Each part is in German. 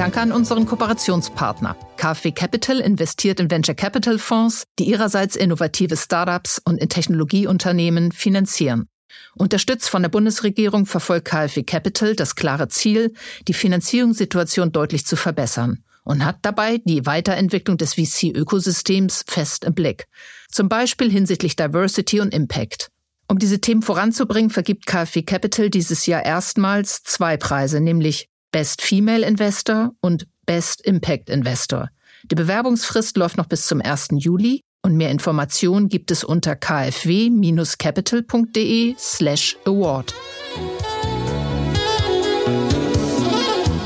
Danke an unseren Kooperationspartner. KfW Capital investiert in Venture Capital Fonds, die ihrerseits innovative Startups und in Technologieunternehmen finanzieren. Unterstützt von der Bundesregierung verfolgt KfW Capital das klare Ziel, die Finanzierungssituation deutlich zu verbessern und hat dabei die Weiterentwicklung des VC-Ökosystems fest im Blick. Zum Beispiel hinsichtlich Diversity und Impact. Um diese Themen voranzubringen, vergibt KfW Capital dieses Jahr erstmals zwei Preise, nämlich Best Female Investor und Best Impact Investor. Die Bewerbungsfrist läuft noch bis zum 1. Juli und mehr Informationen gibt es unter kfw-capital.de slash award.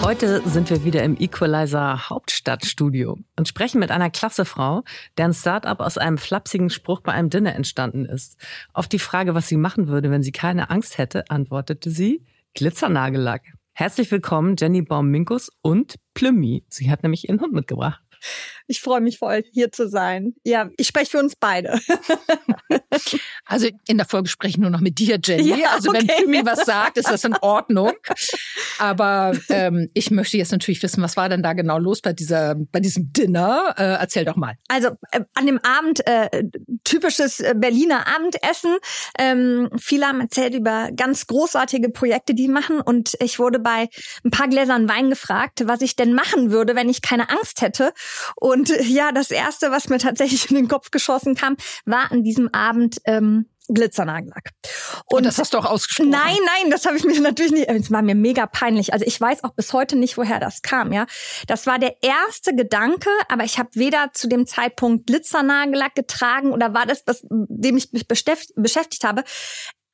Heute sind wir wieder im Equalizer Hauptstadtstudio und sprechen mit einer klasse Frau, deren Startup aus einem flapsigen Spruch bei einem Dinner entstanden ist. Auf die Frage, was sie machen würde, wenn sie keine Angst hätte, antwortete sie Glitzernagellack. Herzlich willkommen, Jenny Baum-Minkus und Plümmi. Sie hat nämlich ihren Hund mitgebracht. Ich freue mich voll, hier zu sein. Ja, ich spreche für uns beide. Also in der Folge spreche ich nur noch mit dir, Jenny. Ja, also wenn okay. mir was sagt, ist das in Ordnung. Aber ähm, ich möchte jetzt natürlich wissen, was war denn da genau los bei dieser, bei diesem Dinner? Äh, erzähl doch mal. Also äh, an dem Abend äh, typisches äh, Berliner Abendessen. Ähm, viele haben erzählt über ganz großartige Projekte, die machen. Und ich wurde bei ein paar Gläsern Wein gefragt, was ich denn machen würde, wenn ich keine Angst hätte. Und ja, das erste, was mir tatsächlich in den Kopf geschossen kam, war an diesem Abend ähm, Glitzernagellack. Und, und das hast du auch ausgesprochen. Nein, nein, das habe ich mir natürlich nicht. Es war mir mega peinlich. Also ich weiß auch bis heute nicht, woher das kam. Ja, das war der erste Gedanke, aber ich habe weder zu dem Zeitpunkt Glitzernagellack getragen oder war das, was dem ich mich beschäftigt habe.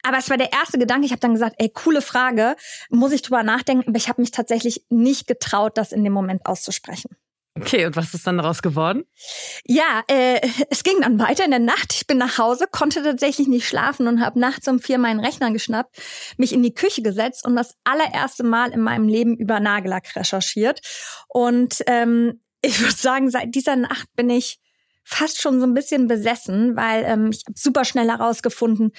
Aber es war der erste Gedanke. Ich habe dann gesagt, ey, coole Frage, muss ich drüber nachdenken. Aber ich habe mich tatsächlich nicht getraut, das in dem Moment auszusprechen. Okay, und was ist dann daraus geworden? Ja, äh, es ging dann weiter in der Nacht. Ich bin nach Hause, konnte tatsächlich nicht schlafen und habe nachts um vier meinen Rechner geschnappt, mich in die Küche gesetzt und das allererste Mal in meinem Leben über Nagellack recherchiert. Und ähm, ich würde sagen, seit dieser Nacht bin ich fast schon so ein bisschen besessen, weil ähm, ich habe super schnell herausgefunden,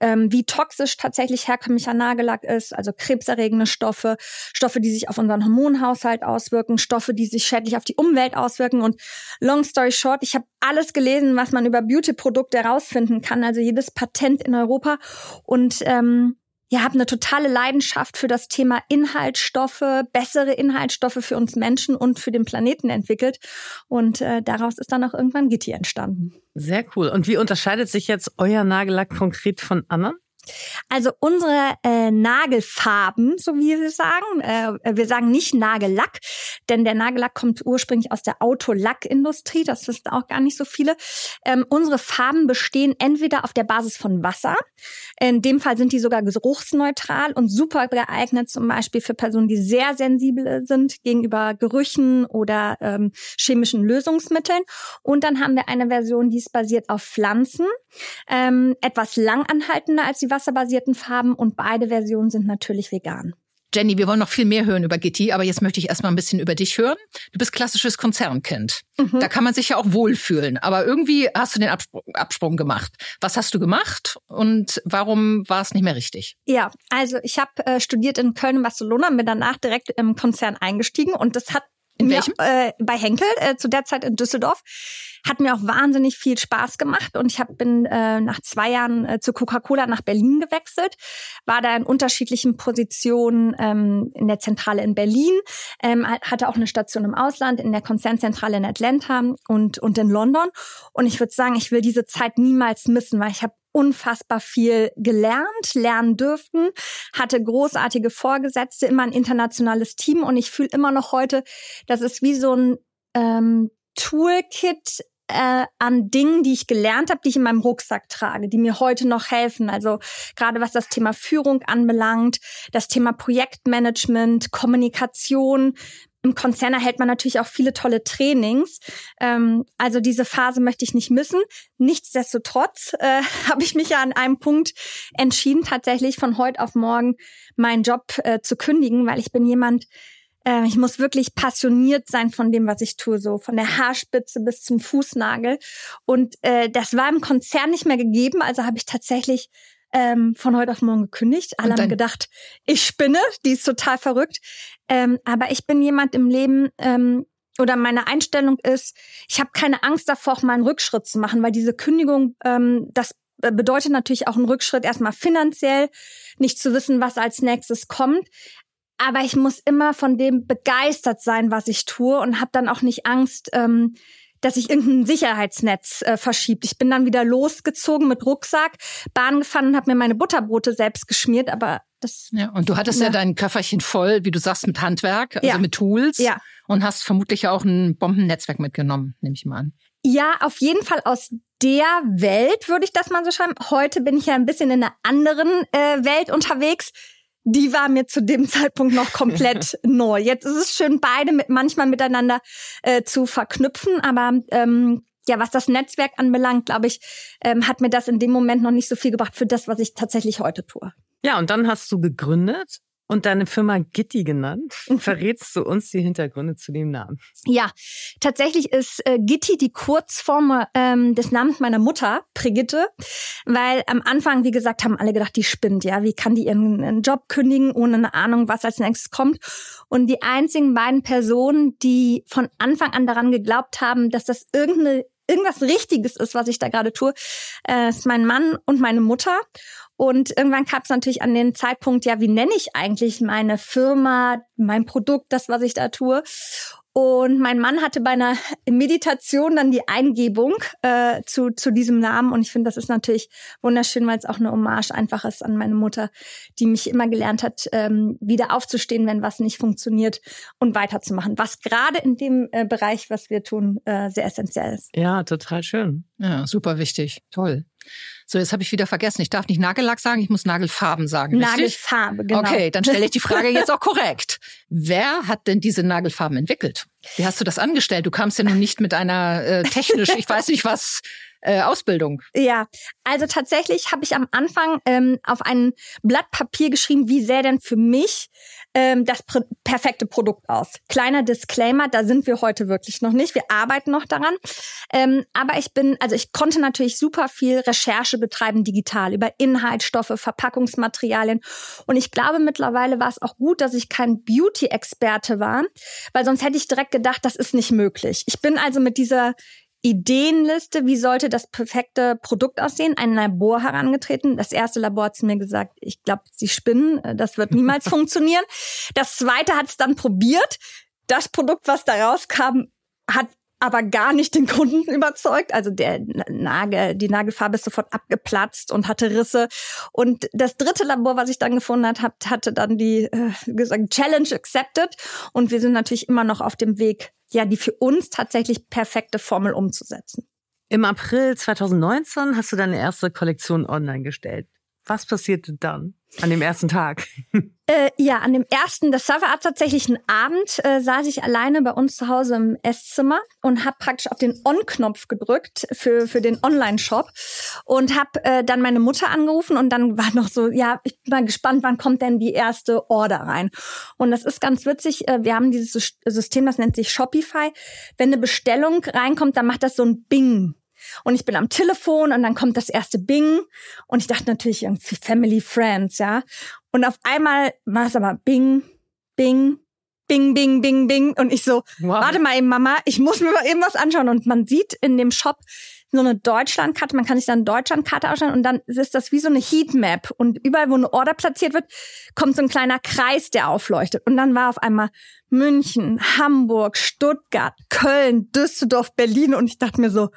ähm, wie toxisch tatsächlich herkömmlicher Nagellack ist, also krebserregende Stoffe, Stoffe, die sich auf unseren Hormonhaushalt auswirken, Stoffe, die sich schädlich auf die Umwelt auswirken. Und long story short, ich habe alles gelesen, was man über Beauty-Produkte herausfinden kann, also jedes Patent in Europa. Und ähm, ja, habe eine totale Leidenschaft für das Thema Inhaltsstoffe, bessere Inhaltsstoffe für uns Menschen und für den Planeten entwickelt. Und äh, daraus ist dann auch irgendwann Gitti entstanden. Sehr cool. Und wie unterscheidet sich jetzt euer Nagellack konkret von anderen? Also unsere äh, Nagelfarben, so wie wir sagen, äh, wir sagen nicht Nagellack, denn der Nagellack kommt ursprünglich aus der Autolackindustrie, das wissen auch gar nicht so viele. Ähm, unsere Farben bestehen entweder auf der Basis von Wasser, in dem Fall sind die sogar geruchsneutral und super geeignet zum Beispiel für Personen, die sehr sensibel sind gegenüber Gerüchen oder ähm, chemischen Lösungsmitteln. Und dann haben wir eine Version, die ist basiert auf Pflanzen, ähm, etwas langanhaltender als die wasserbasierten Farben und beide Versionen sind natürlich vegan. Jenny, wir wollen noch viel mehr hören über Gitti, aber jetzt möchte ich erstmal ein bisschen über dich hören. Du bist klassisches Konzernkind. Mhm. Da kann man sich ja auch wohlfühlen, aber irgendwie hast du den Absprung, Absprung gemacht. Was hast du gemacht und warum war es nicht mehr richtig? Ja, also ich habe äh, studiert in Köln und Barcelona, bin danach direkt im Konzern eingestiegen und das hat in welchem? Mir, äh, bei Henkel, äh, zu der Zeit in Düsseldorf. Hat mir auch wahnsinnig viel Spaß gemacht und ich hab, bin äh, nach zwei Jahren äh, zu Coca-Cola nach Berlin gewechselt, war da in unterschiedlichen Positionen ähm, in der Zentrale in Berlin, ähm, hatte auch eine Station im Ausland, in der Konzernzentrale in Atlanta und, und in London. Und ich würde sagen, ich will diese Zeit niemals missen, weil ich habe unfassbar viel gelernt, lernen dürften, hatte großartige Vorgesetzte, immer ein internationales Team und ich fühle immer noch heute, das ist wie so ein ähm, Toolkit äh, an Dingen, die ich gelernt habe, die ich in meinem Rucksack trage, die mir heute noch helfen. Also gerade was das Thema Führung anbelangt, das Thema Projektmanagement, Kommunikation, im Konzern erhält man natürlich auch viele tolle Trainings. Ähm, also diese Phase möchte ich nicht missen. Nichtsdestotrotz äh, habe ich mich ja an einem Punkt entschieden, tatsächlich von heute auf morgen meinen Job äh, zu kündigen, weil ich bin jemand, äh, ich muss wirklich passioniert sein von dem, was ich tue, so von der Haarspitze bis zum Fußnagel. Und äh, das war im Konzern nicht mehr gegeben, also habe ich tatsächlich ähm, von heute auf morgen gekündigt. Alle haben gedacht, ich spinne, die ist total verrückt. Ähm, aber ich bin jemand im Leben, ähm, oder meine Einstellung ist, ich habe keine Angst davor, auch mal einen Rückschritt zu machen, weil diese Kündigung, ähm, das bedeutet natürlich auch einen Rückschritt erstmal finanziell, nicht zu wissen, was als nächstes kommt. Aber ich muss immer von dem begeistert sein, was ich tue und habe dann auch nicht Angst, ähm, dass sich irgendein Sicherheitsnetz äh, verschiebt. Ich bin dann wieder losgezogen mit Rucksack, Bahn gefahren und habe mir meine Butterbrote selbst geschmiert, aber das ja, und du hattest ja, ja dein Köfferchen voll, wie du sagst, mit Handwerk, also ja. mit Tools ja. und hast vermutlich auch ein Bombennetzwerk mitgenommen, nehme ich mal an. Ja, auf jeden Fall aus der Welt würde ich das mal so schreiben. Heute bin ich ja ein bisschen in einer anderen äh, Welt unterwegs die war mir zu dem Zeitpunkt noch komplett neu. Jetzt ist es schön, beide mit, manchmal miteinander äh, zu verknüpfen, aber ähm, ja, was das Netzwerk anbelangt, glaube ich, ähm, hat mir das in dem Moment noch nicht so viel gebracht für das, was ich tatsächlich heute tue. Ja, und dann hast du gegründet und deine Firma Gitti genannt. Mhm. Verrätst du uns die Hintergründe zu dem Namen? Ja, tatsächlich ist äh, Gitti die Kurzform ähm, des Namens meiner Mutter, Brigitte, weil am Anfang, wie gesagt, haben alle gedacht, die spinnt, ja, wie kann die ihren Job kündigen, ohne eine Ahnung, was als nächstes kommt. Und die einzigen beiden Personen, die von Anfang an daran geglaubt haben, dass das irgendeine irgendwas Richtiges ist, was ich da gerade tue, äh, ist mein Mann und meine Mutter. Und irgendwann kam es natürlich an den Zeitpunkt, ja, wie nenne ich eigentlich meine Firma, mein Produkt, das, was ich da tue? Und mein Mann hatte bei einer Meditation dann die Eingebung äh, zu, zu diesem Namen. Und ich finde, das ist natürlich wunderschön, weil es auch eine Hommage einfach ist an meine Mutter, die mich immer gelernt hat, ähm, wieder aufzustehen, wenn was nicht funktioniert und weiterzumachen. Was gerade in dem äh, Bereich, was wir tun, äh, sehr essentiell ist. Ja, total schön. Ja, super wichtig. Toll. So, jetzt habe ich wieder vergessen. Ich darf nicht Nagellack sagen, ich muss Nagelfarben sagen. Nagelfarbe, genau. Okay, dann stelle ich die Frage jetzt auch korrekt. Wer hat denn diese Nagelfarben entwickelt? Wie hast du das angestellt? Du kamst ja nun nicht mit einer äh, technisch, ich weiß nicht was, äh, Ausbildung. Ja, also tatsächlich habe ich am Anfang ähm, auf ein Blatt Papier geschrieben, wie sähe denn für mich ähm, das pr perfekte Produkt aus. Kleiner Disclaimer, da sind wir heute wirklich noch nicht. Wir arbeiten noch daran. Ähm, aber ich bin, also ich konnte natürlich super viel Recherche betreiben digital über Inhaltsstoffe, Verpackungsmaterialien. Und ich glaube, mittlerweile war es auch gut, dass ich kein Beauty-Experte war, weil sonst hätte ich direkt gedacht, das ist nicht möglich. Ich bin also mit dieser Ideenliste, wie sollte das perfekte Produkt aussehen, ein Labor herangetreten. Das erste Labor hat mir gesagt, ich glaube, sie spinnen, äh, das wird niemals funktionieren. Das zweite hat es dann probiert. Das Produkt, was da rauskam, hat aber gar nicht den Kunden überzeugt. Also der Nagel, die Nagelfarbe ist sofort abgeplatzt und hatte Risse. Und das dritte Labor, was ich dann gefunden habe, hatte dann die äh, gesagt, Challenge accepted. Und wir sind natürlich immer noch auf dem Weg, ja die für uns tatsächlich perfekte Formel umzusetzen. Im April 2019 hast du deine erste Kollektion online gestellt. Was passierte dann an dem ersten Tag? Äh, ja, an dem ersten, das war tatsächlich ein Abend, äh, saß ich alleine bei uns zu Hause im Esszimmer und habe praktisch auf den On-Knopf gedrückt für, für den Online-Shop und habe äh, dann meine Mutter angerufen und dann war noch so, ja, ich bin mal gespannt, wann kommt denn die erste Order rein. Und das ist ganz witzig, äh, wir haben dieses System, das nennt sich Shopify. Wenn eine Bestellung reinkommt, dann macht das so ein Bing. Und ich bin am Telefon und dann kommt das erste Bing. Und ich dachte natürlich irgendwie Family Friends, ja. Und auf einmal war es aber Bing, Bing, Bing, Bing, Bing, Bing. Und ich so, wow. warte mal eben, Mama, ich muss mir mal eben was anschauen. Und man sieht in dem Shop so eine Deutschlandkarte, man kann sich dann Deutschlandkarte ausschauen und dann ist das wie so eine Heatmap. Und überall, wo eine Order platziert wird, kommt so ein kleiner Kreis, der aufleuchtet. Und dann war auf einmal München, Hamburg, Stuttgart, Köln, Düsseldorf, Berlin. Und ich dachte mir so,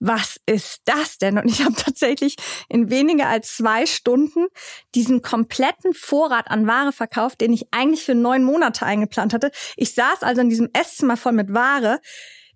was ist das denn? Und ich habe tatsächlich in weniger als zwei Stunden diesen kompletten Vorrat an Ware verkauft, den ich eigentlich für neun Monate eingeplant hatte. Ich saß also in diesem Esszimmer voll mit Ware.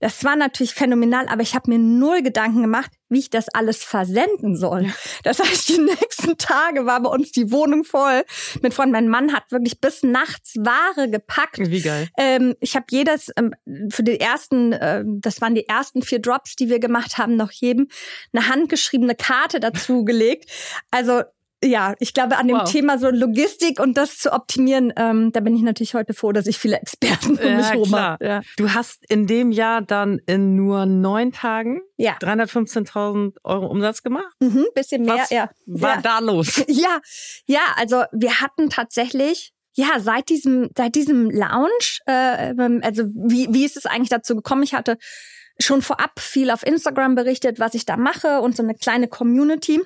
Das war natürlich phänomenal, aber ich habe mir null Gedanken gemacht, wie ich das alles versenden soll. Das heißt, die nächsten Tage war bei uns die Wohnung voll mit Freunden. Mein Mann hat wirklich bis nachts Ware gepackt. Wie geil. Ähm, ich habe jedes ähm, für die ersten, äh, das waren die ersten vier Drops, die wir gemacht haben, noch jedem eine handgeschriebene Karte dazu gelegt. Also ja, ich glaube, an dem wow. Thema so Logistik und das zu optimieren, ähm, da bin ich natürlich heute froh, dass ich viele Experten um ja, mich herum habe. Ja. Du hast in dem Jahr dann in nur neun Tagen ja. 315.000 Euro Umsatz gemacht? Mhm, bisschen mehr, Was ja. war ja. da los? Ja, ja, also wir hatten tatsächlich ja, seit diesem, seit diesem Lounge, äh, also wie, wie ist es eigentlich dazu gekommen? Ich hatte schon vorab viel auf Instagram berichtet, was ich da mache und so eine kleine Community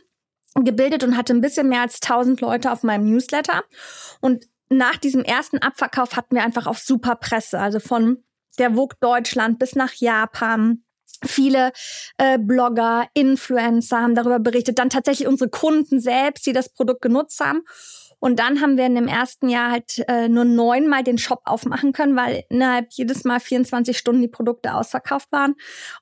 gebildet und hatte ein bisschen mehr als 1000 Leute auf meinem Newsletter. Und nach diesem ersten Abverkauf hatten wir einfach auch super Presse, also von der Vogue Deutschland bis nach Japan. Viele äh, Blogger, Influencer haben darüber berichtet, dann tatsächlich unsere Kunden selbst, die das Produkt genutzt haben. Und dann haben wir in dem ersten Jahr halt äh, nur neunmal den Shop aufmachen können, weil innerhalb jedes Mal 24 Stunden die Produkte ausverkauft waren.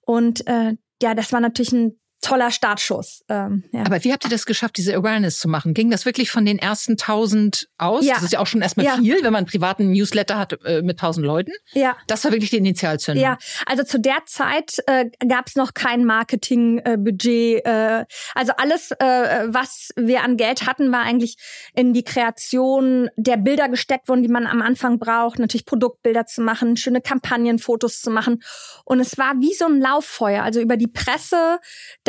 Und äh, ja, das war natürlich ein toller Startschuss. Ähm, ja. Aber wie habt ihr das geschafft, diese Awareness zu machen? Ging das wirklich von den ersten tausend aus? Ja. Das ist ja auch schon erstmal ja. viel, wenn man einen privaten Newsletter hat äh, mit tausend Leuten. Ja. Das war wirklich die Initialzündung. Ja, also zu der Zeit äh, gab es noch kein Marketingbudget. Äh, äh, also alles, äh, was wir an Geld hatten, war eigentlich in die Kreation der Bilder gesteckt worden, die man am Anfang braucht. Natürlich Produktbilder zu machen, schöne Kampagnenfotos zu machen. Und es war wie so ein Lauffeuer. Also über die Presse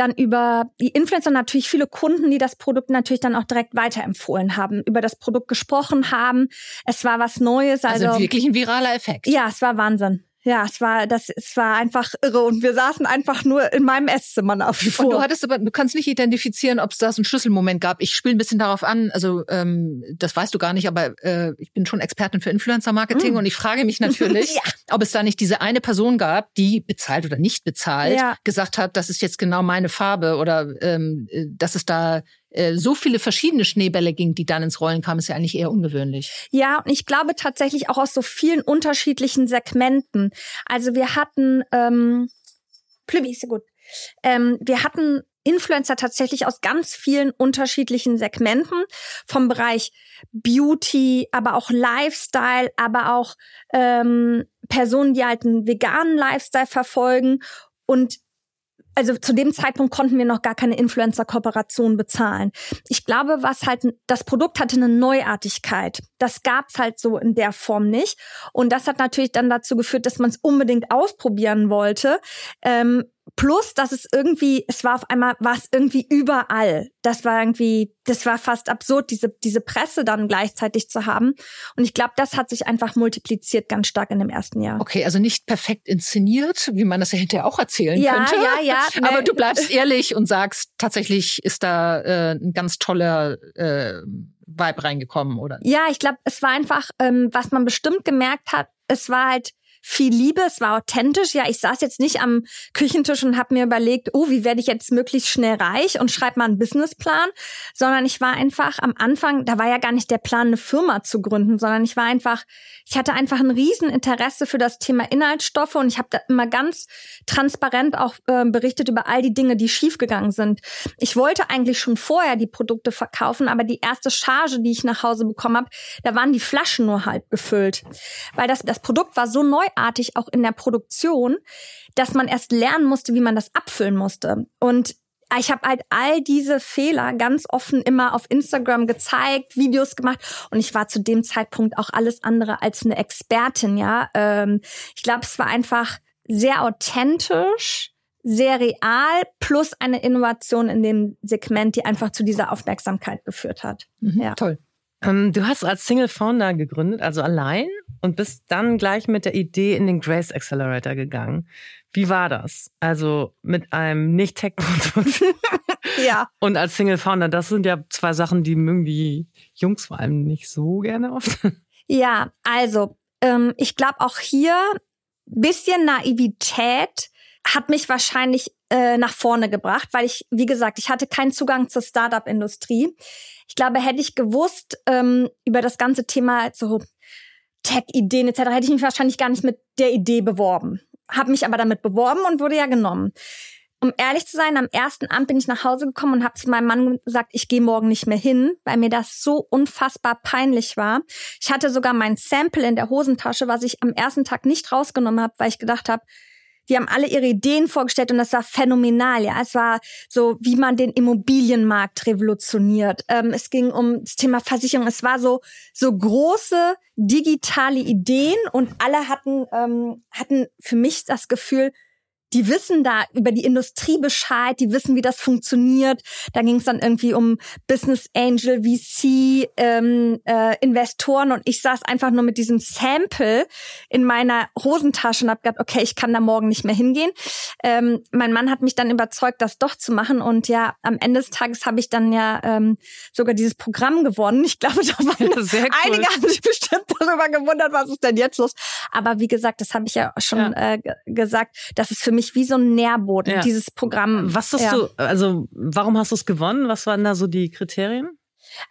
dann über die Influencer natürlich viele Kunden, die das Produkt natürlich dann auch direkt weiterempfohlen haben, über das Produkt gesprochen haben. Es war was Neues. Also, also wirklich ein viraler Effekt. Ja, es war Wahnsinn. Ja, es war das, es war einfach irre und wir saßen einfach nur in meinem Esszimmer nach wie vor. Und du hattest aber, du kannst nicht identifizieren, ob es da so einen Schlüsselmoment gab. Ich spiele ein bisschen darauf an, also ähm, das weißt du gar nicht, aber äh, ich bin schon Expertin für Influencer-Marketing mm. und ich frage mich natürlich, ja. ob es da nicht diese eine Person gab, die bezahlt oder nicht bezahlt, ja. gesagt hat, das ist jetzt genau meine Farbe oder ähm, äh, dass es da so viele verschiedene Schneebälle ging, die dann ins Rollen kamen, ist ja eigentlich eher ungewöhnlich. Ja, und ich glaube tatsächlich auch aus so vielen unterschiedlichen Segmenten. Also wir hatten, ähm, Plübi ist ja gut. Ähm, wir hatten Influencer tatsächlich aus ganz vielen unterschiedlichen Segmenten, vom Bereich Beauty, aber auch Lifestyle, aber auch ähm, Personen, die halt einen veganen Lifestyle verfolgen und also zu dem Zeitpunkt konnten wir noch gar keine Influencer-Kooperation bezahlen. Ich glaube, was halt, das Produkt hatte eine Neuartigkeit. Das gab's halt so in der Form nicht. Und das hat natürlich dann dazu geführt, dass man es unbedingt ausprobieren wollte. Ähm, Plus, dass es irgendwie, es war auf einmal, war es irgendwie überall. Das war irgendwie, das war fast absurd, diese, diese Presse dann gleichzeitig zu haben. Und ich glaube, das hat sich einfach multipliziert ganz stark in dem ersten Jahr. Okay, also nicht perfekt inszeniert, wie man das ja hinterher auch erzählen ja, könnte. Ja, ja, ja. Aber du bleibst ehrlich und sagst, tatsächlich ist da äh, ein ganz toller äh, Vibe reingekommen, oder? Ja, ich glaube, es war einfach, ähm, was man bestimmt gemerkt hat, es war halt viel Liebe, es war authentisch. Ja, ich saß jetzt nicht am Küchentisch und habe mir überlegt, oh, wie werde ich jetzt möglichst schnell reich und schreibe mal einen Businessplan, sondern ich war einfach am Anfang, da war ja gar nicht der Plan, eine Firma zu gründen, sondern ich war einfach, ich hatte einfach ein Rieseninteresse für das Thema Inhaltsstoffe und ich habe da immer ganz transparent auch äh, berichtet über all die Dinge, die schiefgegangen sind. Ich wollte eigentlich schon vorher die Produkte verkaufen, aber die erste Charge, die ich nach Hause bekommen habe, da waren die Flaschen nur halb gefüllt, weil das das Produkt war so neu neuartig auch in der Produktion, dass man erst lernen musste, wie man das abfüllen musste. Und ich habe halt all diese Fehler ganz offen immer auf Instagram gezeigt, Videos gemacht und ich war zu dem Zeitpunkt auch alles andere als eine Expertin, ja. Ähm, ich glaube, es war einfach sehr authentisch, sehr real, plus eine Innovation in dem Segment, die einfach zu dieser Aufmerksamkeit geführt hat. Mhm, ja. Toll. Ähm, du hast als Single Founder gegründet, also allein, und bist dann gleich mit der Idee in den Grace Accelerator gegangen. Wie war das? Also mit einem Nicht-Tech-Produkt ja. und als Single Founder, das sind ja zwei Sachen, die mögen die Jungs vor allem nicht so gerne oft. Ja, also ähm, ich glaube auch hier bisschen Naivität hat mich wahrscheinlich äh, nach vorne gebracht, weil ich, wie gesagt, ich hatte keinen Zugang zur Startup-Industrie. Ich glaube, hätte ich gewusst ähm, über das ganze Thema so Tech-Ideen etc., hätte ich mich wahrscheinlich gar nicht mit der Idee beworben. habe mich aber damit beworben und wurde ja genommen. Um ehrlich zu sein, am ersten Abend bin ich nach Hause gekommen und habe zu meinem Mann gesagt, ich gehe morgen nicht mehr hin, weil mir das so unfassbar peinlich war. Ich hatte sogar mein Sample in der Hosentasche, was ich am ersten Tag nicht rausgenommen habe, weil ich gedacht habe, die haben alle ihre Ideen vorgestellt und das war phänomenal. Ja, es war so, wie man den Immobilienmarkt revolutioniert. Ähm, es ging um das Thema Versicherung. Es war so so große digitale Ideen und alle hatten ähm, hatten für mich das Gefühl, die wissen da über die Industrie Bescheid, die wissen, wie das funktioniert. Da ging es dann irgendwie um Business Angel, VC, ähm, äh, Investoren und ich saß einfach nur mit diesem Sample in meiner Hosentasche und habe gedacht, okay, ich kann da morgen nicht mehr hingehen. Ähm, mein Mann hat mich dann überzeugt, das doch zu machen und ja, am Ende des Tages habe ich dann ja ähm, sogar dieses Programm gewonnen. Ich glaube, da waren cool. einige haben sich bestimmt darüber gewundert, was ist denn jetzt los. Aber wie gesagt, das habe ich ja schon ja. Äh, gesagt, das ist für mich mich wie so ein Nährboden, ja. dieses Programm. Was hast ja. du, also warum hast du es gewonnen? Was waren da so die Kriterien?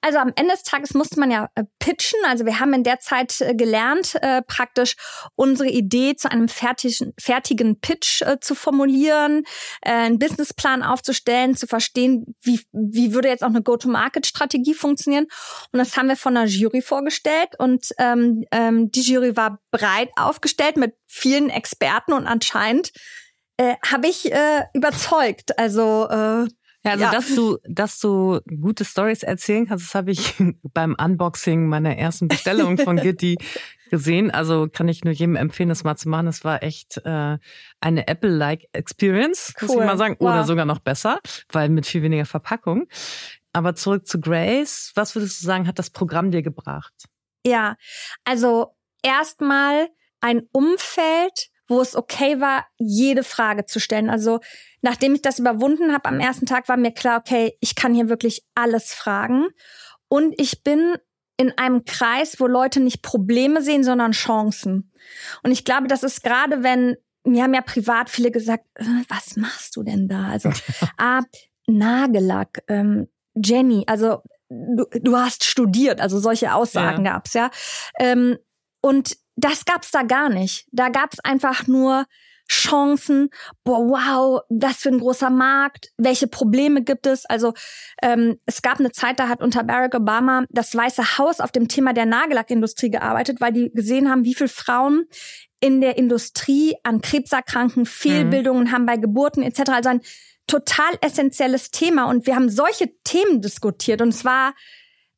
Also am Ende des Tages musste man ja äh, pitchen. Also wir haben in der Zeit äh, gelernt, äh, praktisch unsere Idee zu einem fertigen, fertigen Pitch äh, zu formulieren, äh, einen Businessplan aufzustellen, zu verstehen, wie, wie würde jetzt auch eine Go-to-Market-Strategie funktionieren. Und das haben wir von einer Jury vorgestellt. Und ähm, ähm, die Jury war breit aufgestellt mit vielen Experten und anscheinend äh, habe ich äh, überzeugt. Also äh, ja, also ja. dass du, dass du gute Stories erzählen kannst, das habe ich beim Unboxing meiner ersten Bestellung von Gitti gesehen. Also kann ich nur jedem empfehlen, das mal zu machen. Es war echt äh, eine Apple-like Experience, cool. muss ich mal sagen, wow. oder sogar noch besser, weil mit viel weniger Verpackung. Aber zurück zu Grace, was würdest du sagen, hat das Programm dir gebracht? Ja, also erstmal ein Umfeld, wo es okay war, jede Frage zu stellen. Also nachdem ich das überwunden habe am ersten Tag, war mir klar, okay, ich kann hier wirklich alles fragen. Und ich bin in einem Kreis, wo Leute nicht Probleme sehen, sondern Chancen. Und ich glaube, das ist gerade, wenn, mir haben ja privat viele gesagt, äh, was machst du denn da? Also, ah, Nagellack, ähm, Jenny, also du, du hast studiert, also solche Aussagen ja. gab's ja. Ähm, und das gab's da gar nicht. Da gab's einfach nur Chancen. Boah, wow, was für ein großer Markt. Welche Probleme gibt es? Also ähm, es gab eine Zeit, da hat unter Barack Obama das Weiße Haus auf dem Thema der Nagellackindustrie gearbeitet, weil die gesehen haben, wie viele Frauen in der Industrie an Krebserkranken, Fehlbildungen mhm. haben bei Geburten etc. Also ein total essentielles Thema. Und wir haben solche Themen diskutiert. Und es war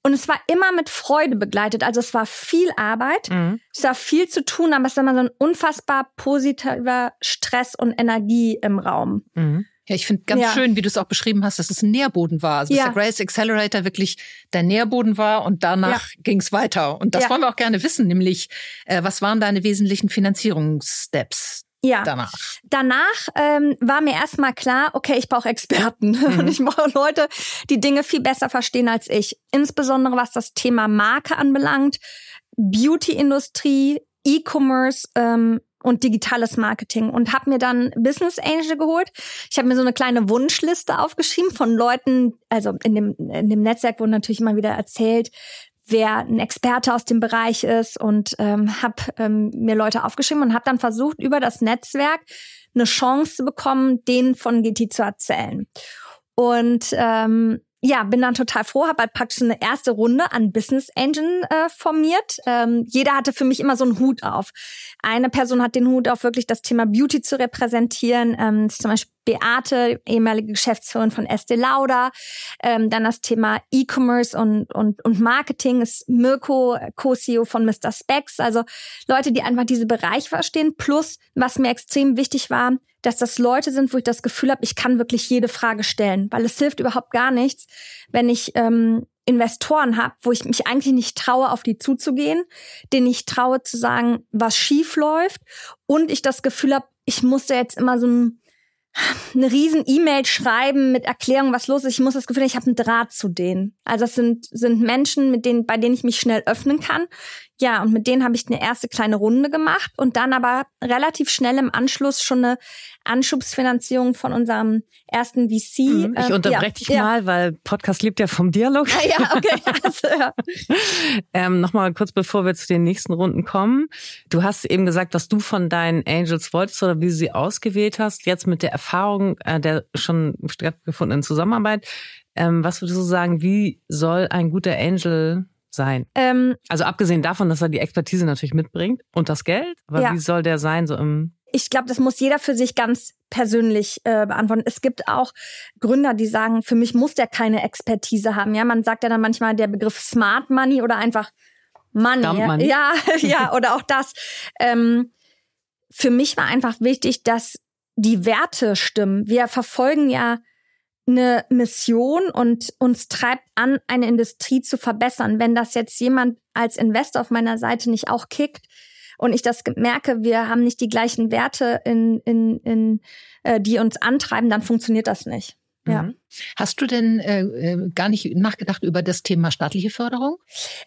und es war immer mit Freude begleitet. Also es war viel Arbeit, mhm. es war viel zu tun, aber es war immer so ein unfassbar positiver Stress und Energie im Raum. Mhm. Ja, ich finde ganz ja. schön, wie du es auch beschrieben hast, dass es ein Nährboden war. Also ja. dass der Grace Accelerator wirklich der Nährboden war und danach ja. ging es weiter. Und das ja. wollen wir auch gerne wissen, nämlich äh, was waren deine wesentlichen Finanzierungssteps? Ja. Danach. Danach ähm, war mir erstmal klar, okay, ich brauche Experten. Mhm. Und ich brauche Leute, die Dinge viel besser verstehen als ich. Insbesondere was das Thema Marke anbelangt, Beauty-Industrie, E-Commerce ähm, und digitales Marketing. Und habe mir dann Business Angel geholt. Ich habe mir so eine kleine Wunschliste aufgeschrieben von Leuten, also in dem, in dem Netzwerk wurde natürlich immer wieder erzählt, wer ein Experte aus dem Bereich ist und ähm, habe ähm, mir Leute aufgeschrieben und habe dann versucht, über das Netzwerk eine Chance zu bekommen, denen von GT zu erzählen. Und ähm, ja, bin dann total froh, habe halt praktisch eine erste Runde an Business Engine äh, formiert. Ähm, jeder hatte für mich immer so einen Hut auf. Eine Person hat den Hut auf, wirklich das Thema Beauty zu repräsentieren. Ähm, zum Beispiel Beate, ehemalige Geschäftsführerin von Estee Lauder. Ähm, dann das Thema E-Commerce und, und, und Marketing ist Mirko, Co-CEO von Mr. Specs. Also Leute, die einfach diese Bereich verstehen. Plus, was mir extrem wichtig war, dass das Leute sind, wo ich das Gefühl habe, ich kann wirklich jede Frage stellen, weil es hilft überhaupt gar nichts, wenn ich ähm, Investoren habe, wo ich mich eigentlich nicht traue, auf die zuzugehen, denen ich traue zu sagen, was schief läuft und ich das Gefühl habe, ich muss da jetzt immer so ein eine riesen E-Mail schreiben mit Erklärung, was los ist. Ich muss das Gefühl, ich habe einen Draht zu denen. Also das sind sind Menschen, mit denen bei denen ich mich schnell öffnen kann. Ja, und mit denen habe ich eine erste kleine Runde gemacht und dann aber relativ schnell im Anschluss schon eine Anschubsfinanzierung von unserem ersten VC. Mhm, ich ähm, unterbreche ja, dich ja. mal, weil Podcast lebt ja vom Dialog. Ah, ja, okay. Also, ja. ähm, Nochmal kurz, bevor wir zu den nächsten Runden kommen. Du hast eben gesagt, was du von deinen Angels wolltest oder wie du sie ausgewählt hast. Jetzt mit der Erfahrung äh, der schon stattgefundenen Zusammenarbeit. Ähm, was würdest du sagen, wie soll ein guter Angel sein? Ähm, also abgesehen davon, dass er die Expertise natürlich mitbringt und das Geld, aber ja. wie soll der sein so im ich glaube, das muss jeder für sich ganz persönlich äh, beantworten. Es gibt auch Gründer, die sagen, für mich muss der keine Expertise haben. Ja, man sagt ja dann manchmal der Begriff Smart Money oder einfach Money. Ja, money. ja, ja, oder auch das. Ähm, für mich war einfach wichtig, dass die Werte stimmen. Wir verfolgen ja eine Mission und uns treibt an, eine Industrie zu verbessern. Wenn das jetzt jemand als Investor auf meiner Seite nicht auch kickt und ich das merke, wir haben nicht die gleichen Werte, in, in, in, äh, die uns antreiben, dann funktioniert das nicht. Ja. Mhm. Hast du denn äh, äh, gar nicht nachgedacht über das Thema staatliche Förderung?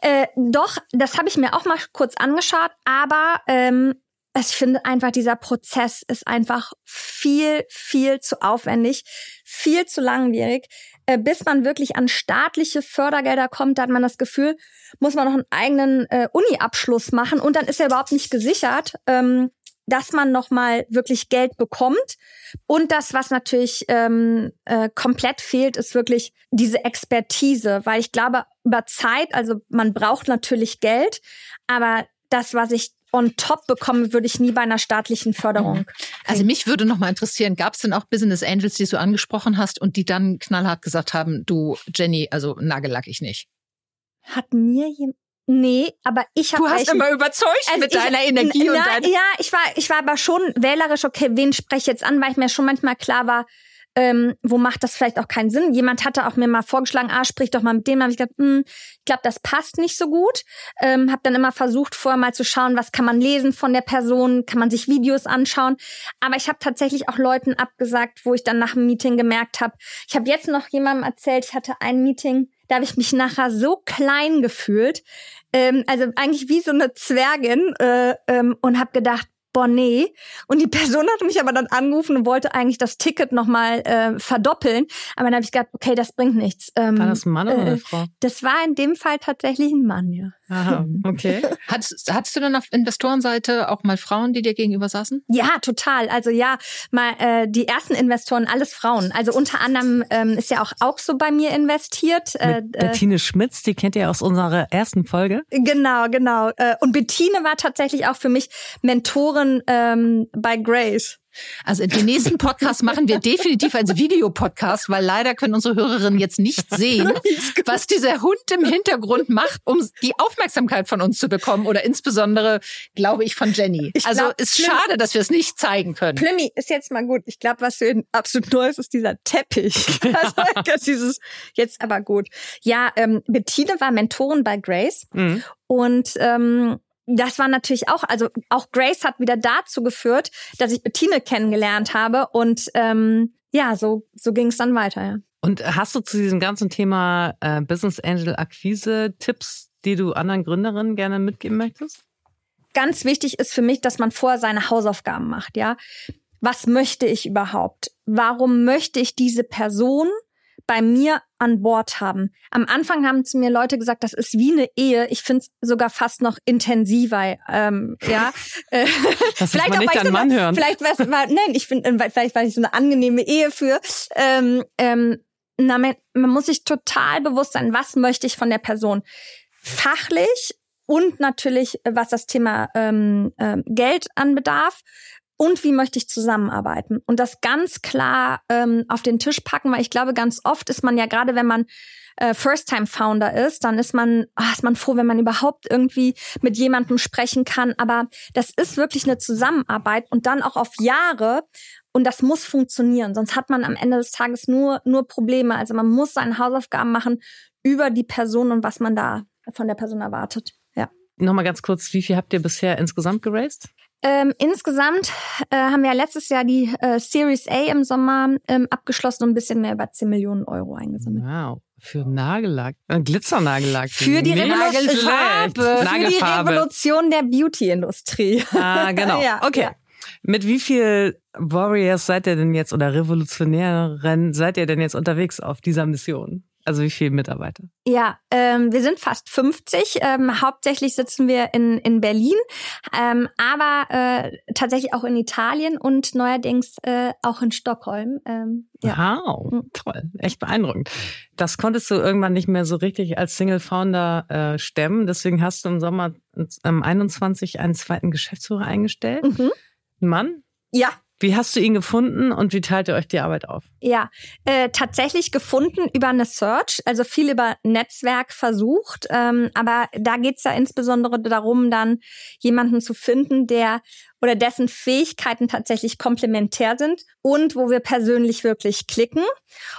Äh, doch, das habe ich mir auch mal kurz angeschaut, aber ähm, ich finde einfach, dieser Prozess ist einfach viel, viel zu aufwendig, viel zu langwierig. Äh, bis man wirklich an staatliche Fördergelder kommt, da hat man das Gefühl, muss man noch einen eigenen äh, Uni-Abschluss machen und dann ist er überhaupt nicht gesichert, ähm, dass man nochmal wirklich Geld bekommt. Und das, was natürlich ähm, äh, komplett fehlt, ist wirklich diese Expertise, weil ich glaube, über Zeit, also man braucht natürlich Geld, aber das, was ich on top bekomme, würde ich nie bei einer staatlichen Förderung. Mhm. Also mich würde noch mal interessieren, gab es denn auch Business Angels, die du angesprochen hast und die dann knallhart gesagt haben, du Jenny, also nagellack ich nicht? Hat mir jemand Nee, aber ich habe Du hast immer überzeugt also mit ich, deiner Energie und na, Ja, ich war ich war aber schon wählerisch, okay, wen spreche ich jetzt an, weil ich mir schon manchmal klar war, ähm, wo macht das vielleicht auch keinen Sinn. Jemand hatte auch mir mal vorgeschlagen, ah, sprich doch mal mit dem. Da habe ich gedacht, hm, ich glaube, das passt nicht so gut. Ähm, habe dann immer versucht, vorher mal zu schauen, was kann man lesen von der Person, kann man sich Videos anschauen. Aber ich habe tatsächlich auch Leuten abgesagt, wo ich dann nach dem Meeting gemerkt habe, ich habe jetzt noch jemandem erzählt, ich hatte ein Meeting, da habe ich mich nachher so klein gefühlt, ähm, also eigentlich wie so eine Zwergin äh, ähm, und habe gedacht, Bonnet. Und die Person hat mich aber dann angerufen und wollte eigentlich das Ticket nochmal äh, verdoppeln. Aber dann habe ich gedacht, okay, das bringt nichts. Ähm, war das ein Mann oder eine äh, Frau? Das war in dem Fall tatsächlich ein Mann, ja. Aha, okay. hattest, hattest du dann auf Investorenseite auch mal Frauen, die dir gegenüber saßen? Ja, total. Also ja, mal äh, die ersten Investoren, alles Frauen. Also unter anderem ähm, ist ja auch auch so bei mir investiert. Äh, Mit Bettine Schmitz, die kennt ihr aus unserer ersten Folge. Genau, genau. Äh, und Bettine war tatsächlich auch für mich Mentorin ähm, bei Grace. Also den nächsten Podcast machen wir definitiv als Videopodcast, weil leider können unsere Hörerinnen jetzt nicht sehen, was dieser Hund im Hintergrund macht, um die Aufmerksamkeit von uns zu bekommen oder insbesondere, glaube ich, von Jenny. Ich also glaub, ist schade, dass wir es nicht zeigen können. Plümmi ist jetzt mal gut. Ich glaube, was für absolut Neues ist dieser Teppich. also, dieses jetzt aber gut. Ja, ähm, Bettine war Mentorin bei Grace mhm. und ähm, das war natürlich auch, also auch Grace hat wieder dazu geführt, dass ich Bettine kennengelernt habe und ähm, ja, so so ging es dann weiter. Ja. Und hast du zu diesem ganzen Thema äh, Business Angel Akquise Tipps, die du anderen Gründerinnen gerne mitgeben möchtest? Ganz wichtig ist für mich, dass man vorher seine Hausaufgaben macht. Ja, was möchte ich überhaupt? Warum möchte ich diese Person? Bei mir an Bord haben. Am Anfang haben zu mir Leute gesagt, das ist wie eine Ehe. Ich finde es sogar fast noch intensiver. Ähm, ja, äh, das vielleicht man auch, nicht so Mann eine, hören. Vielleicht was, war, nein, ich finde, äh, vielleicht war ich so eine angenehme Ehe für. Ähm, ähm, na, man, man muss sich total bewusst sein, was möchte ich von der Person. Fachlich und natürlich, was das Thema ähm, ähm, Geld anbedarf und wie möchte ich zusammenarbeiten und das ganz klar ähm, auf den Tisch packen, weil ich glaube, ganz oft ist man ja gerade, wenn man äh, First-Time-Founder ist, dann ist man, oh, ist man froh, wenn man überhaupt irgendwie mit jemandem sprechen kann. Aber das ist wirklich eine Zusammenarbeit und dann auch auf Jahre. Und das muss funktionieren, sonst hat man am Ende des Tages nur, nur Probleme. Also man muss seine Hausaufgaben machen über die Person und was man da von der Person erwartet. Ja. Nochmal ganz kurz, wie viel habt ihr bisher insgesamt geraced? Ähm, insgesamt äh, haben wir ja letztes Jahr die äh, Series A im Sommer ähm, abgeschlossen und ein bisschen mehr über 10 Millionen Euro eingesammelt. Wow. Für Nagellack, äh, Glitzernagellack. Für die, Revolution, für die Revolution der Beauty-Industrie. Ah, genau. ja, okay. Ja. Mit wie viel Warriors seid ihr denn jetzt oder Revolutionären seid ihr denn jetzt unterwegs auf dieser Mission? Also wie viele Mitarbeiter? Ja, ähm, wir sind fast 50. Ähm, hauptsächlich sitzen wir in, in Berlin, ähm, aber äh, tatsächlich auch in Italien und neuerdings äh, auch in Stockholm. Ähm, ja. Wow, hm. toll, echt beeindruckend. Das konntest du irgendwann nicht mehr so richtig als Single Founder äh, stemmen. Deswegen hast du im Sommer ähm, 21 einen zweiten Geschäftsführer eingestellt. Mhm. Mann? Ja, wie hast du ihn gefunden und wie teilt ihr euch die Arbeit auf? Ja, äh, tatsächlich gefunden über eine Search, also viel über Netzwerk versucht. Ähm, aber da geht's ja insbesondere darum, dann jemanden zu finden, der oder dessen Fähigkeiten tatsächlich komplementär sind und wo wir persönlich wirklich klicken.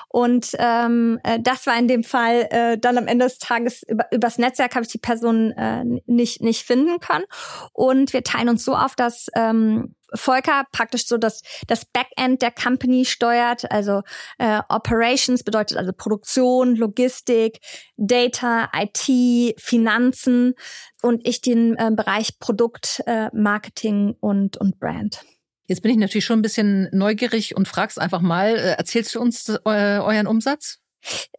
Und ähm, äh, das war in dem Fall äh, dann am Ende des Tages über, übers Netzwerk habe ich die Person äh, nicht nicht finden können. Und wir teilen uns so auf, dass ähm, Volker praktisch so das, das Backend der Company steuert, also äh, Operations bedeutet also Produktion, Logistik, Data, IT, Finanzen und ich den äh, Bereich Produkt, äh, Marketing und, und Brand. Jetzt bin ich natürlich schon ein bisschen neugierig und frag's einfach mal, äh, erzählst du uns äh, euren Umsatz?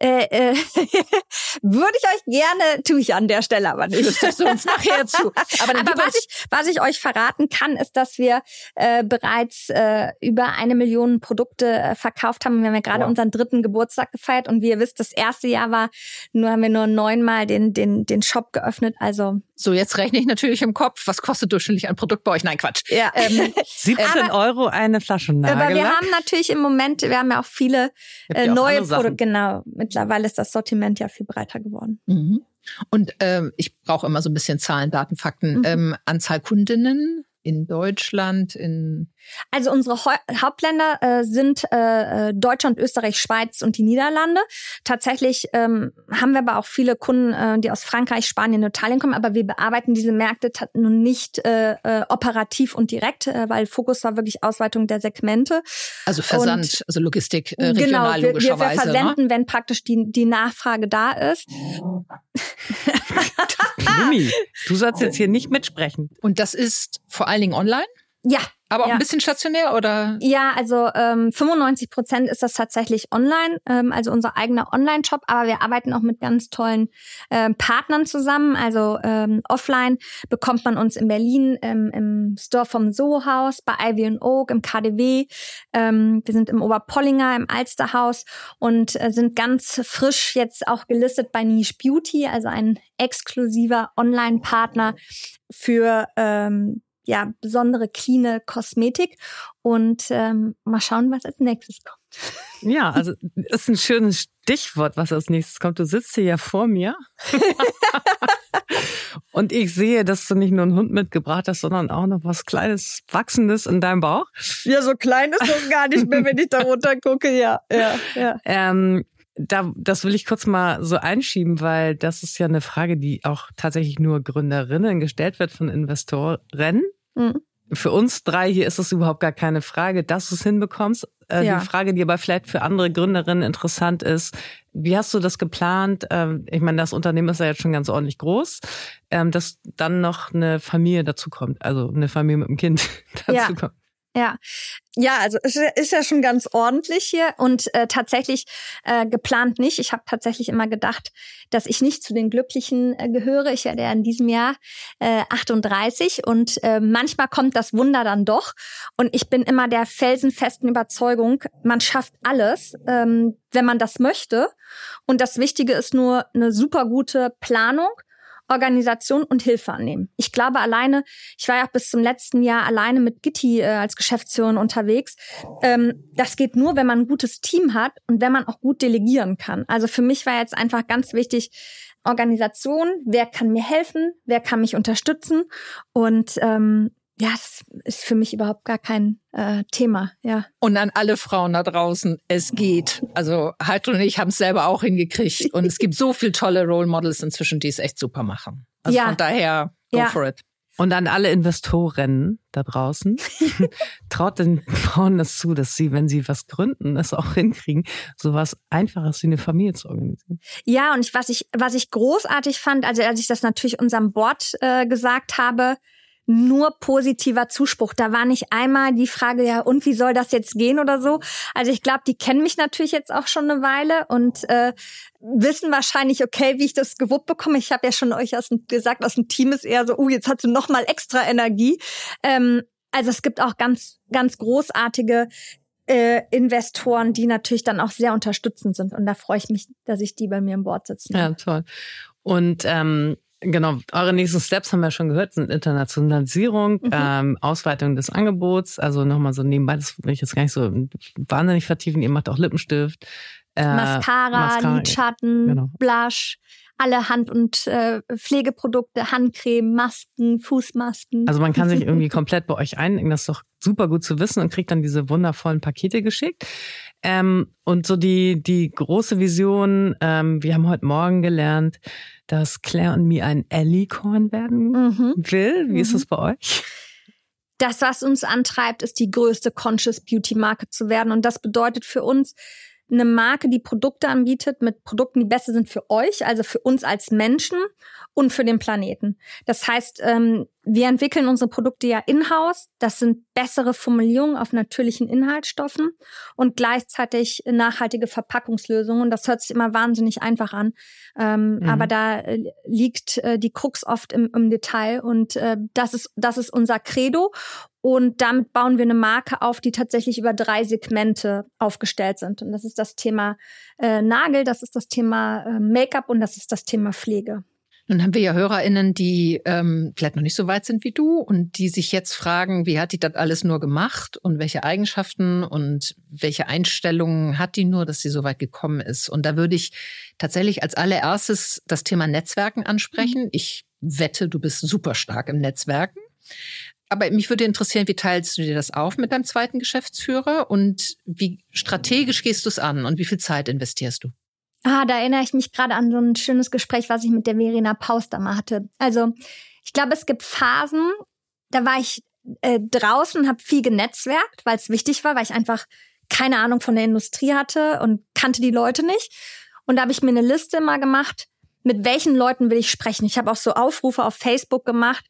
Äh, äh, würde ich euch gerne, tue ich an der Stelle aber nicht. Du uns nachher zu. Aber, aber was, ich, was ich euch verraten kann, ist, dass wir äh, bereits äh, über eine Million Produkte äh, verkauft haben. Wir haben ja gerade wow. unseren dritten Geburtstag gefeiert und wie ihr wisst, das erste Jahr war, nur haben wir nur neunmal den, den, den Shop geöffnet. Also so, jetzt rechne ich natürlich im Kopf, was kostet durchschnittlich ein Produkt bei euch? Nein, Quatsch. Ja. Ähm, 17 aber, Euro eine Flasche Nagellack. Aber wir haben natürlich im Moment, wir haben ja auch viele äh, neue Produkte. Genau, mittlerweile ist das Sortiment ja viel breiter geworden. Mhm. Und ähm, ich brauche immer so ein bisschen Zahlen, Daten, Fakten. Mhm. Ähm, Anzahl Kundinnen in Deutschland, in also unsere Hauptländer äh, sind äh, äh, Deutschland, Österreich, Schweiz und die Niederlande. Tatsächlich ähm, haben wir aber auch viele Kunden, äh, die aus Frankreich, Spanien und Italien kommen, aber wir bearbeiten diese Märkte nun nicht äh, äh, operativ und direkt, äh, weil Fokus war wirklich Ausweitung der Segmente. Also Versand, und, also Logistik, äh, regional genau, wir, logischerweise. Wir, wir versenden, ne? wenn praktisch die, die Nachfrage da ist. Lumi, du sollst jetzt hier nicht mitsprechen. Und das ist vor allen Dingen online? Ja, aber auch ja. ein bisschen stationär oder? Ja, also ähm, 95 Prozent ist das tatsächlich online, ähm, also unser eigener Online-Shop. Aber wir arbeiten auch mit ganz tollen ähm, Partnern zusammen. Also ähm, offline bekommt man uns in Berlin ähm, im Store vom Soho House, bei Ivy and Oak, im KDW. Ähm, wir sind im Oberpollinger, im Alsterhaus und äh, sind ganz frisch jetzt auch gelistet bei Niche Beauty, also ein exklusiver Online-Partner für ähm, ja, besondere cleane Kosmetik und ähm, mal schauen, was als nächstes kommt. Ja, also ist ein schönes Stichwort, was als nächstes kommt. Du sitzt hier ja vor mir. und ich sehe, dass du nicht nur einen Hund mitgebracht hast, sondern auch noch was Kleines, Wachsendes in deinem Bauch. Ja, so klein ist das gar nicht mehr, wenn ich da runter gucke. Ja, ja, ja. Ähm, da, das will ich kurz mal so einschieben, weil das ist ja eine Frage, die auch tatsächlich nur Gründerinnen gestellt wird von Investoren. Mhm. Für uns drei hier ist es überhaupt gar keine Frage, dass du es hinbekommst. Äh, ja. Die Frage, die aber vielleicht für andere Gründerinnen interessant ist, wie hast du das geplant? Ähm, ich meine, das Unternehmen ist ja jetzt schon ganz ordentlich groß, ähm, dass dann noch eine Familie dazu kommt, also eine Familie mit einem Kind dazu ja. Ja, ja, also es ist ja schon ganz ordentlich hier und äh, tatsächlich äh, geplant nicht. Ich habe tatsächlich immer gedacht, dass ich nicht zu den Glücklichen äh, gehöre. Ich werde ja in diesem Jahr äh, 38 und äh, manchmal kommt das Wunder dann doch. Und ich bin immer der felsenfesten Überzeugung, man schafft alles, ähm, wenn man das möchte. Und das Wichtige ist nur eine super gute Planung Organisation und Hilfe annehmen. Ich glaube alleine, ich war ja auch bis zum letzten Jahr alleine mit Gitti äh, als Geschäftsführerin unterwegs. Ähm, das geht nur, wenn man ein gutes Team hat und wenn man auch gut delegieren kann. Also für mich war jetzt einfach ganz wichtig, Organisation, wer kann mir helfen, wer kann mich unterstützen und ähm, ja, das ist für mich überhaupt gar kein äh, Thema, ja. Und an alle Frauen da draußen, es geht. Also Heidrun und ich haben es selber auch hingekriegt. Und es gibt so viele tolle Role Models inzwischen, die es echt super machen. Also ja. von daher, go ja. for it. Und an alle Investoren da draußen, traut den Frauen das zu, dass sie, wenn sie was gründen, das auch hinkriegen, sowas Einfaches wie eine Familie zu organisieren. Ja, und was ich, was ich großartig fand, also als ich das natürlich unserem Board äh, gesagt habe, nur positiver Zuspruch. Da war nicht einmal die Frage, ja, und wie soll das jetzt gehen oder so. Also ich glaube, die kennen mich natürlich jetzt auch schon eine Weile und äh, wissen wahrscheinlich, okay, wie ich das gewuppt bekomme. Ich habe ja schon euch aus dem, gesagt, aus dem Team ist eher so, uh, jetzt hat sie noch mal extra Energie. Ähm, also es gibt auch ganz, ganz großartige äh, Investoren, die natürlich dann auch sehr unterstützend sind. Und da freue ich mich, dass ich die bei mir im Board sitzen. Ja, toll. Und ähm, Genau, eure nächsten Steps haben wir schon gehört, sind Internationalisierung, mhm. ähm, Ausweitung des Angebots, also nochmal so nebenbei, das will ich jetzt gar nicht so wahnsinnig vertiefen, ihr macht auch Lippenstift. Äh, Mascara, Mascara, Lidschatten, genau. Blush, alle Hand- und äh, Pflegeprodukte, Handcreme, Masken, Fußmasken. Also man kann sich irgendwie komplett bei euch einlegen, das ist doch super gut zu wissen und kriegt dann diese wundervollen Pakete geschickt. Ähm, und so die, die große Vision, ähm, wir haben heute Morgen gelernt, dass Claire und mir ein Ellie-Korn werden mhm. will. Wie mhm. ist das bei euch? Das, was uns antreibt, ist die größte Conscious Beauty Marke zu werden. Und das bedeutet für uns, eine Marke, die Produkte anbietet mit Produkten, die besser sind für euch, also für uns als Menschen und für den Planeten. Das heißt, ähm, wir entwickeln unsere Produkte ja in-house. Das sind bessere Formulierungen auf natürlichen Inhaltsstoffen und gleichzeitig nachhaltige Verpackungslösungen. Das hört sich immer wahnsinnig einfach an, ähm, mhm. aber da äh, liegt äh, die Krux oft im, im Detail und äh, das ist das ist unser Credo. Und damit bauen wir eine Marke auf, die tatsächlich über drei Segmente aufgestellt sind. Und das ist das Thema äh, Nagel, das ist das Thema äh, Make-up und das ist das Thema Pflege. Nun haben wir ja HörerInnen, die ähm, vielleicht noch nicht so weit sind wie du und die sich jetzt fragen, wie hat die das alles nur gemacht und welche Eigenschaften und welche Einstellungen hat die nur, dass sie so weit gekommen ist. Und da würde ich tatsächlich als allererstes das Thema Netzwerken ansprechen. Mhm. Ich wette, du bist super stark im Netzwerken. Aber mich würde interessieren, wie teilst du dir das auf mit deinem zweiten Geschäftsführer und wie strategisch gehst du es an und wie viel Zeit investierst du? Ah, da erinnere ich mich gerade an so ein schönes Gespräch, was ich mit der Verena Paus da mal hatte. Also, ich glaube, es gibt Phasen, da war ich äh, draußen, habe viel genetzwerkt, weil es wichtig war, weil ich einfach keine Ahnung von der Industrie hatte und kannte die Leute nicht. Und da habe ich mir eine Liste mal gemacht, mit welchen Leuten will ich sprechen. Ich habe auch so Aufrufe auf Facebook gemacht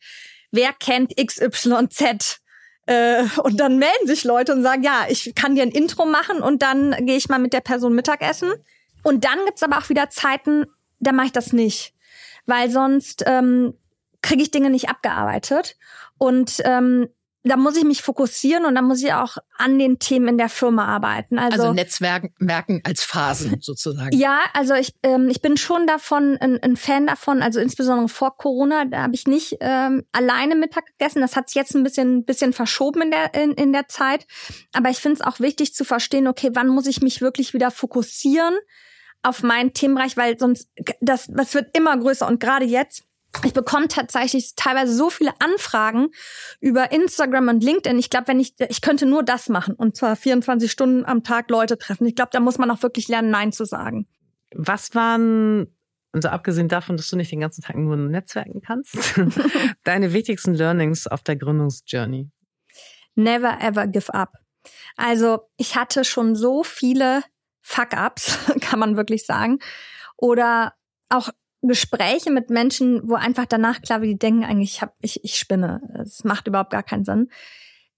wer kennt XYZ? Äh, und dann melden sich Leute und sagen, ja, ich kann dir ein Intro machen und dann gehe ich mal mit der Person Mittagessen. Und dann gibt's aber auch wieder Zeiten, da mache ich das nicht. Weil sonst ähm, kriege ich Dinge nicht abgearbeitet. Und ähm, da muss ich mich fokussieren und da muss ich auch an den Themen in der Firma arbeiten. Also, also Netzwerken als Phasen sozusagen. Ja, also ich, ähm, ich bin schon davon ein, ein Fan davon. Also insbesondere vor Corona, da habe ich nicht ähm, alleine Mittag gegessen. Das hat sich jetzt ein bisschen, bisschen verschoben in der in, in der Zeit. Aber ich finde es auch wichtig zu verstehen, okay, wann muss ich mich wirklich wieder fokussieren auf meinen Themenbereich, weil sonst das, das wird immer größer und gerade jetzt ich bekomme tatsächlich teilweise so viele Anfragen über Instagram und LinkedIn. Ich glaube, wenn ich, ich könnte nur das machen und zwar 24 Stunden am Tag Leute treffen. Ich glaube, da muss man auch wirklich lernen, Nein zu sagen. Was waren, also abgesehen davon, dass du nicht den ganzen Tag nur netzwerken kannst, deine wichtigsten Learnings auf der Gründungsjourney? Never ever give up. Also ich hatte schon so viele Fuck-ups, kann man wirklich sagen. Oder auch Gespräche mit Menschen, wo einfach danach klar wie die denken, eigentlich ich, hab, ich, ich spinne. Es macht überhaupt gar keinen Sinn.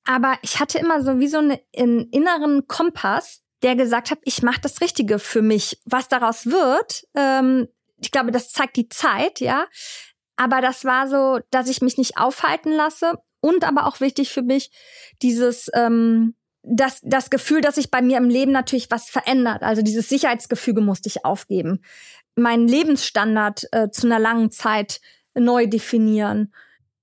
Aber ich hatte immer so wie so eine, einen inneren Kompass, der gesagt hat, ich mache das Richtige für mich. Was daraus wird, ähm, ich glaube, das zeigt die Zeit, ja. Aber das war so, dass ich mich nicht aufhalten lasse und aber auch wichtig für mich dieses ähm, das, das Gefühl, dass sich bei mir im Leben natürlich was verändert. Also dieses Sicherheitsgefüge musste ich aufgeben meinen Lebensstandard äh, zu einer langen Zeit neu definieren.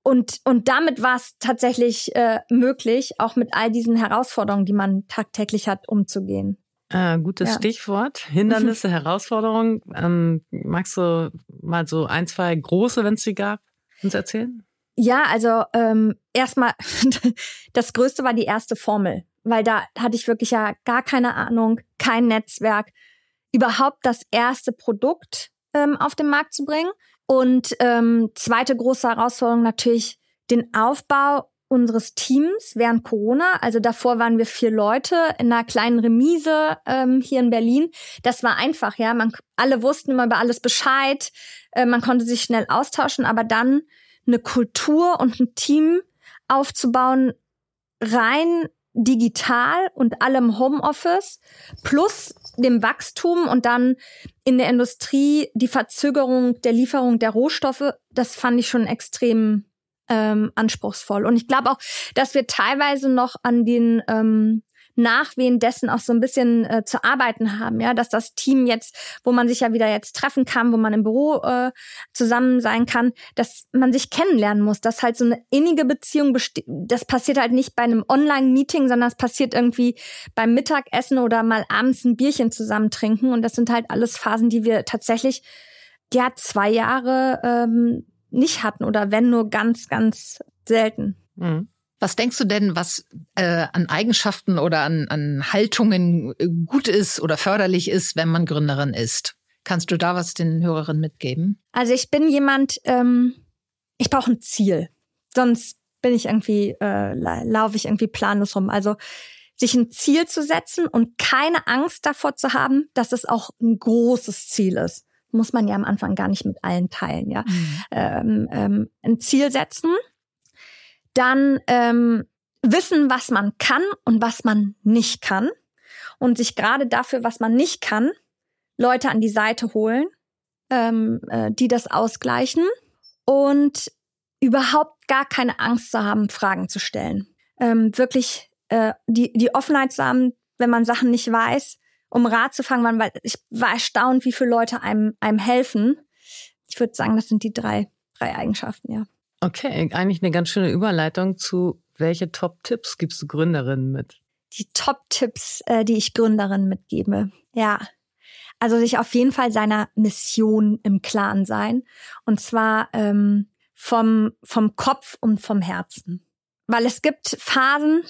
Und, und damit war es tatsächlich äh, möglich, auch mit all diesen Herausforderungen, die man tagtäglich hat, umzugehen. Äh, gutes ja. Stichwort. Hindernisse, Herausforderungen. Ähm, magst du mal so ein, zwei große, wenn es sie gab, uns erzählen? Ja, also ähm, erstmal, das Größte war die erste Formel, weil da hatte ich wirklich ja gar keine Ahnung, kein Netzwerk, überhaupt das erste Produkt ähm, auf den Markt zu bringen. Und ähm, zweite große Herausforderung natürlich den Aufbau unseres Teams während Corona. Also davor waren wir vier Leute in einer kleinen Remise ähm, hier in Berlin. Das war einfach, ja. Man, alle wussten immer über alles Bescheid. Äh, man konnte sich schnell austauschen, aber dann eine Kultur und ein Team aufzubauen, rein digital und allem Homeoffice plus dem Wachstum und dann in der Industrie die Verzögerung der Lieferung der Rohstoffe, das fand ich schon extrem ähm, anspruchsvoll. Und ich glaube auch, dass wir teilweise noch an den ähm, Nachwehen dessen auch so ein bisschen äh, zu arbeiten haben, ja, dass das Team jetzt, wo man sich ja wieder jetzt treffen kann, wo man im Büro äh, zusammen sein kann, dass man sich kennenlernen muss, dass halt so eine innige Beziehung besteht. Das passiert halt nicht bei einem Online-Meeting, sondern es passiert irgendwie beim Mittagessen oder mal abends ein Bierchen zusammen trinken. Und das sind halt alles Phasen, die wir tatsächlich ja zwei Jahre ähm, nicht hatten oder wenn nur ganz, ganz selten. Mhm. Was denkst du denn, was äh, an Eigenschaften oder an, an Haltungen äh, gut ist oder förderlich ist, wenn man Gründerin ist? Kannst du da was den Hörerinnen mitgeben? Also ich bin jemand, ähm, ich brauche ein Ziel. Sonst bin ich irgendwie, äh, laufe ich irgendwie planlos rum. Also sich ein Ziel zu setzen und keine Angst davor zu haben, dass es auch ein großes Ziel ist muss man ja am Anfang gar nicht mit allen teilen, ja. Mhm. Ähm, ähm, ein Ziel setzen, dann ähm, wissen, was man kann und was man nicht kann und sich gerade dafür, was man nicht kann, Leute an die Seite holen, ähm, äh, die das ausgleichen und überhaupt gar keine Angst zu haben, Fragen zu stellen. Ähm, wirklich äh, die, die Offenheit zu haben, wenn man Sachen nicht weiß, um Rat zu fangen, weil ich war erstaunt, wie viele Leute einem, einem helfen. Ich würde sagen, das sind die drei, drei Eigenschaften, ja. Okay, eigentlich eine ganz schöne Überleitung zu welche Top-Tipps gibst du Gründerinnen mit? Die Top-Tipps, äh, die ich Gründerinnen mitgebe. Ja. Also sich auf jeden Fall seiner Mission im Klaren sein. Und zwar ähm, vom, vom Kopf und vom Herzen. Weil es gibt Phasen,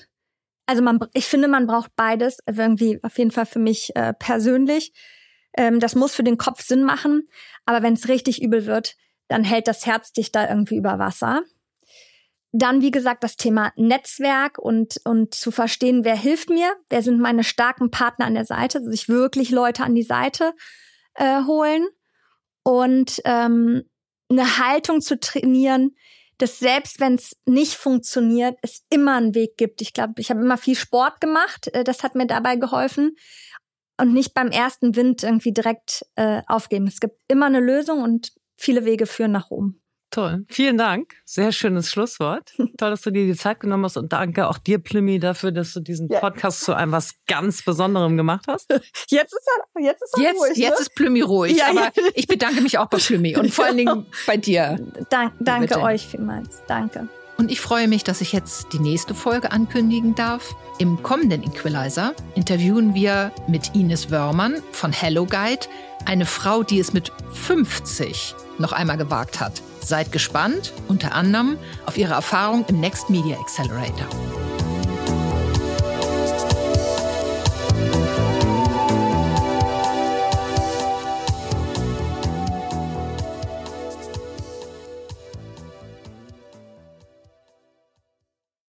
also man, ich finde, man braucht beides. Also irgendwie auf jeden Fall für mich äh, persönlich. Ähm, das muss für den Kopf Sinn machen. Aber wenn es richtig übel wird, dann hält das Herz dich da irgendwie über Wasser. Dann, wie gesagt, das Thema Netzwerk und, und zu verstehen, wer hilft mir, wer sind meine starken Partner an der Seite, also sich wirklich Leute an die Seite äh, holen und ähm, eine Haltung zu trainieren, dass selbst wenn es nicht funktioniert, es immer einen Weg gibt. Ich glaube, ich habe immer viel Sport gemacht, äh, das hat mir dabei geholfen und nicht beim ersten Wind irgendwie direkt äh, aufgeben. Es gibt immer eine Lösung und viele Wege führen nach oben. Toll. Vielen Dank. Sehr schönes Schlusswort. Toll, dass du dir die Zeit genommen hast und danke auch dir, Plümmi, dafür, dass du diesen Podcast zu einem was ganz Besonderem gemacht hast. Jetzt ist er, jetzt ist er jetzt, ruhig. Jetzt ne? ist Plümmi ruhig. Ja, aber ich bedanke mich auch bei Plümmi und vor allen Dingen bei dir. Dank, danke Bitte. euch vielmals. Danke. Und ich freue mich, dass ich jetzt die nächste Folge ankündigen darf. Im kommenden Equalizer interviewen wir mit Ines Wörmann von Hello Guide, eine Frau, die es mit 50 noch einmal gewagt hat. Seid gespannt, unter anderem auf ihre Erfahrung im Next Media Accelerator.